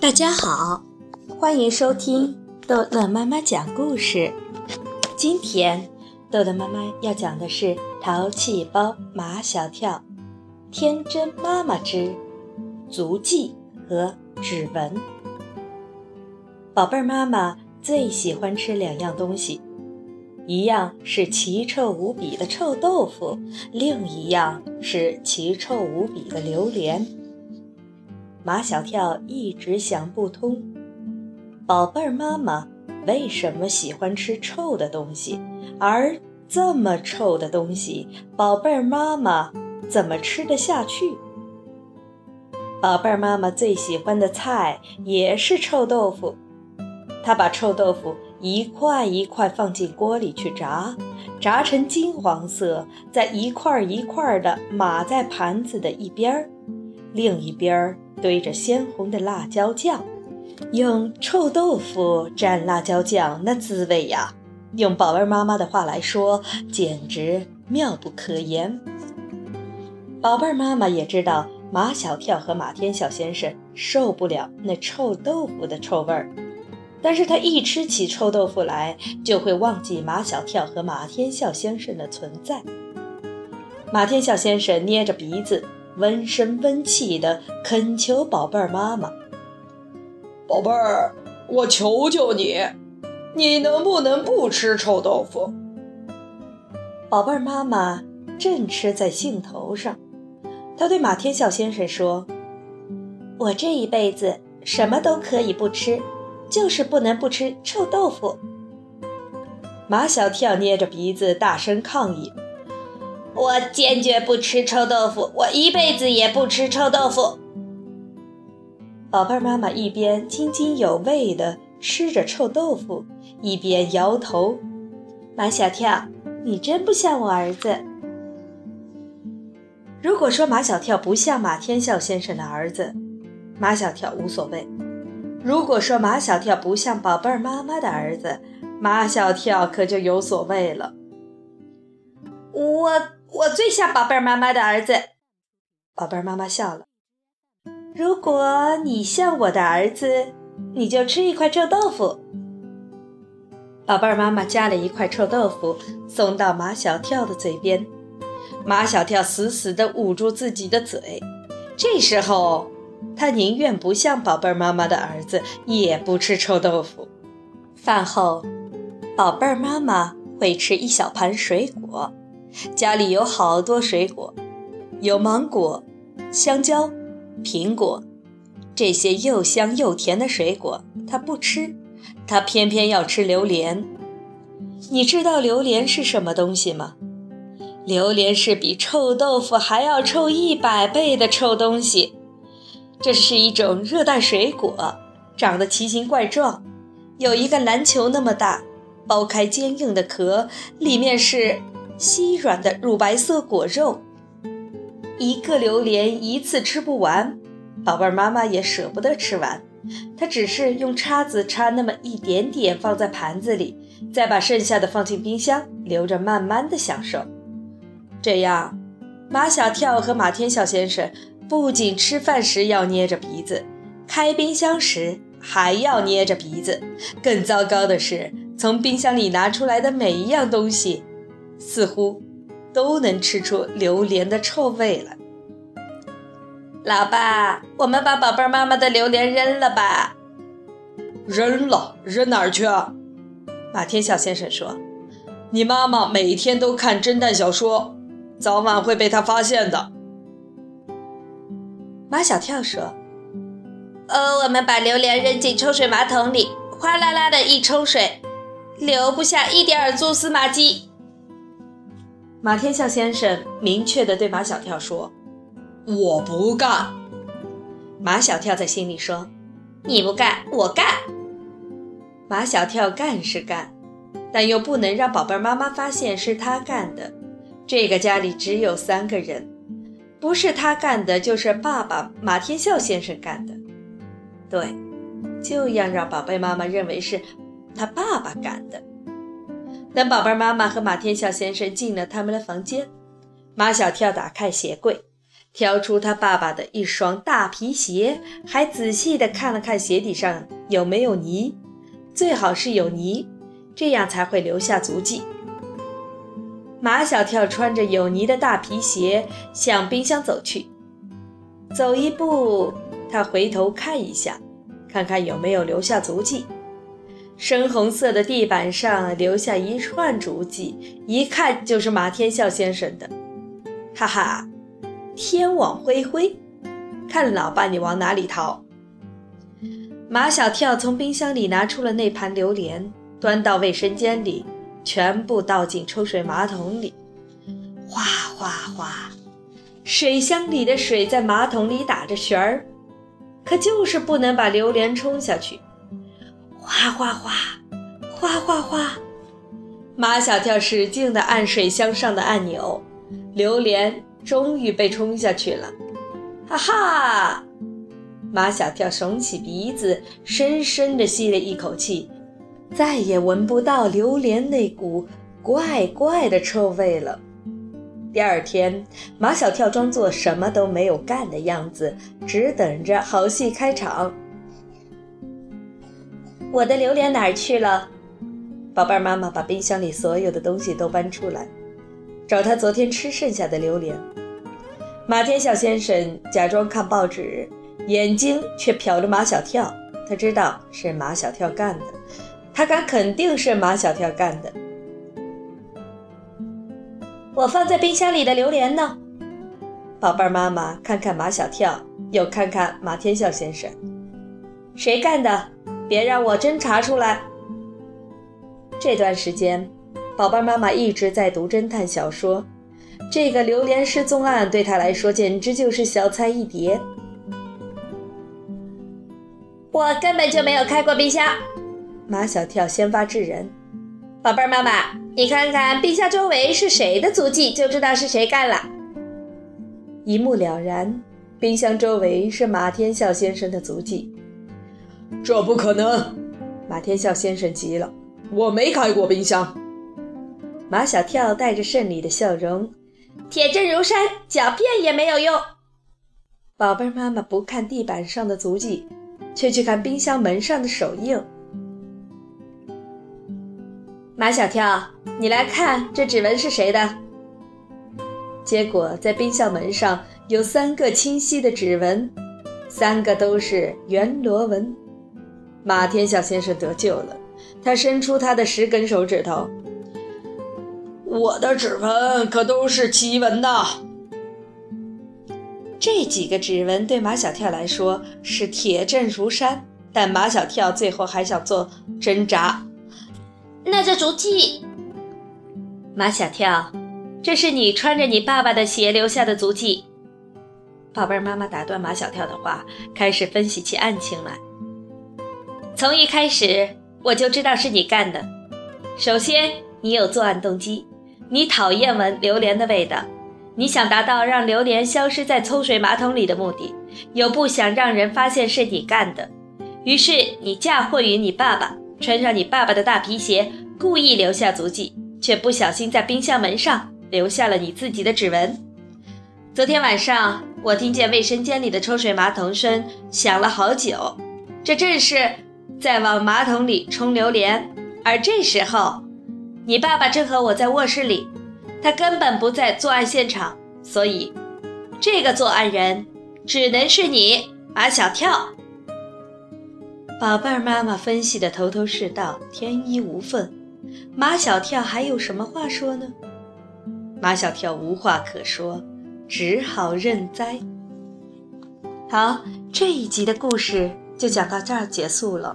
大家好，欢迎收听豆乐妈妈讲故事。今天豆豆妈妈要讲的是《淘气包马小跳》，天真妈妈之足迹和指纹。宝贝儿妈妈最喜欢吃两样东西，一样是奇臭无比的臭豆腐，另一样是奇臭无比的榴莲。马小跳一直想不通，宝贝儿妈妈为什么喜欢吃臭的东西，而这么臭的东西，宝贝儿妈妈怎么吃得下去？宝贝儿妈妈最喜欢的菜也是臭豆腐，她把臭豆腐一块一块放进锅里去炸，炸成金黄色，再一块一块的码在盘子的一边儿，另一边。堆着鲜红的辣椒酱，用臭豆腐蘸辣椒酱，那滋味呀，用宝贝妈妈的话来说，简直妙不可言。宝贝妈妈也知道马小跳和马天笑先生受不了那臭豆腐的臭味儿，但是他一吃起臭豆腐来，就会忘记马小跳和马天笑先生的存在。马天笑先生捏着鼻子。温声温气地恳求宝贝儿妈妈：“宝贝儿，我求求你，你能不能不吃臭豆腐？”宝贝儿妈妈正吃在兴头上，她对马天笑先生说：“我这一辈子什么都可以不吃，就是不能不吃臭豆腐。”马小跳捏着鼻子大声抗议。我坚决不吃臭豆腐，我一辈子也不吃臭豆腐。宝贝儿妈妈一边津津有味地吃着臭豆腐，一边摇头：“马小跳，你真不像我儿子。”如果说马小跳不像马天笑先生的儿子，马小跳无所谓；如果说马小跳不像宝贝儿妈妈的儿子，马小跳可就有所谓了。我。我最像宝贝儿妈妈的儿子，宝贝儿妈妈笑了。如果你像我的儿子，你就吃一块臭豆腐。宝贝儿妈妈夹了一块臭豆腐送到马小跳的嘴边，马小跳死死地捂住自己的嘴。这时候，他宁愿不像宝贝儿妈妈的儿子，也不吃臭豆腐。饭后，宝贝儿妈妈会吃一小盘水果。家里有好多水果，有芒果、香蕉、苹果，这些又香又甜的水果他不吃，他偏偏要吃榴莲。你知道榴莲是什么东西吗？榴莲是比臭豆腐还要臭一百倍的臭东西。这是一种热带水果，长得奇形怪状，有一个篮球那么大，剥开坚硬的壳，里面是。稀软的乳白色果肉，一个榴莲一次吃不完，宝贝儿妈妈也舍不得吃完，她只是用叉子插那么一点点放在盘子里，再把剩下的放进冰箱，留着慢慢的享受。这样，马小跳和马天笑先生不仅吃饭时要捏着鼻子，开冰箱时还要捏着鼻子。更糟糕的是，从冰箱里拿出来的每一样东西。似乎都能吃出榴莲的臭味来。老爸，我们把宝贝妈妈的榴莲扔了吧？扔了，扔哪儿去啊？马天笑先生说：“你妈妈每天都看侦探小说，早晚会被他发现的。”马小跳说：“呃，我们把榴莲扔进抽水马桶里，哗啦啦的一抽水，留不下一点儿蛛丝马迹。”马天笑先生明确地对马小跳说：“我不干。”马小跳在心里说：“你不干，我干。”马小跳干是干，但又不能让宝贝妈妈发现是他干的。这个家里只有三个人，不是他干的，就是爸爸马天笑先生干的。对，就要让宝贝妈妈认为是他爸爸干的。等宝贝妈妈和马天笑先生进了他们的房间，马小跳打开鞋柜，挑出他爸爸的一双大皮鞋，还仔细地看了看鞋底上有没有泥，最好是有泥，这样才会留下足迹。马小跳穿着有泥的大皮鞋向冰箱走去，走一步，他回头看一下，看看有没有留下足迹。深红色的地板上留下一串足迹，一看就是马天笑先生的。哈哈。天网恢恢，看老爸你往哪里逃！马小跳从冰箱里拿出了那盘榴莲，端到卫生间里，全部倒进抽水马桶里，哗哗哗，水箱里的水在马桶里打着旋儿，可就是不能把榴莲冲下去，哗哗哗，哗哗哗，马小跳使劲地按水箱上的按钮，榴莲。终于被冲下去了，哈哈！马小跳耸起鼻子，深深地吸了一口气，再也闻不到榴莲那股怪怪的臭味了。第二天，马小跳装作什么都没有干的样子，只等着好戏开场。我的榴莲哪儿去了？宝贝儿，妈妈把冰箱里所有的东西都搬出来。找他昨天吃剩下的榴莲。马天笑先生假装看报纸，眼睛却瞟着马小跳。他知道是马小跳干的，他敢肯定是马小跳干的。我放在冰箱里的榴莲呢？宝贝儿，妈妈看看马小跳，又看看马天笑先生，谁干的？别让我侦查出来。这段时间。宝贝妈妈一直在读侦探小说，这个榴莲失踪案对她来说简直就是小菜一碟。我根本就没有开过冰箱，马小跳先发制人。宝贝妈妈，你看看冰箱周围是谁的足迹，就知道是谁干了。一目了然，冰箱周围是马天笑先生的足迹。这不可能！马天笑先生急了，我没开过冰箱。马小跳带着胜利的笑容，铁证如山，狡辩也没有用。宝贝妈妈不看地板上的足迹，却去看冰箱门上的手印。马小跳，你来看这指纹是谁的？结果在冰箱门上有三个清晰的指纹，三个都是圆螺纹。马天笑先生得救了，他伸出他的十根手指头。我的指纹可都是奇纹呐！这几个指纹对马小跳来说是铁证如山，但马小跳最后还想做挣扎。那这足迹，马小跳，这是你穿着你爸爸的鞋留下的足迹。宝贝儿，妈妈打断马小跳的话，开始分析起案情来。从一开始我就知道是你干的。首先，你有作案动机。你讨厌闻榴莲的味道，你想达到让榴莲消失在抽水马桶里的目的，又不想让人发现是你干的，于是你嫁祸于你爸爸，穿上你爸爸的大皮鞋，故意留下足迹，却不小心在冰箱门上留下了你自己的指纹。昨天晚上，我听见卫生间里的抽水马桶声响了好久，这正是再往马桶里冲榴莲，而这时候。你爸爸正和我在卧室里，他根本不在作案现场，所以这个作案人只能是你，马小跳。宝贝儿，妈妈分析的头头是道，天衣无缝。马小跳还有什么话说呢？马小跳无话可说，只好认栽。好，这一集的故事就讲到这儿结束了。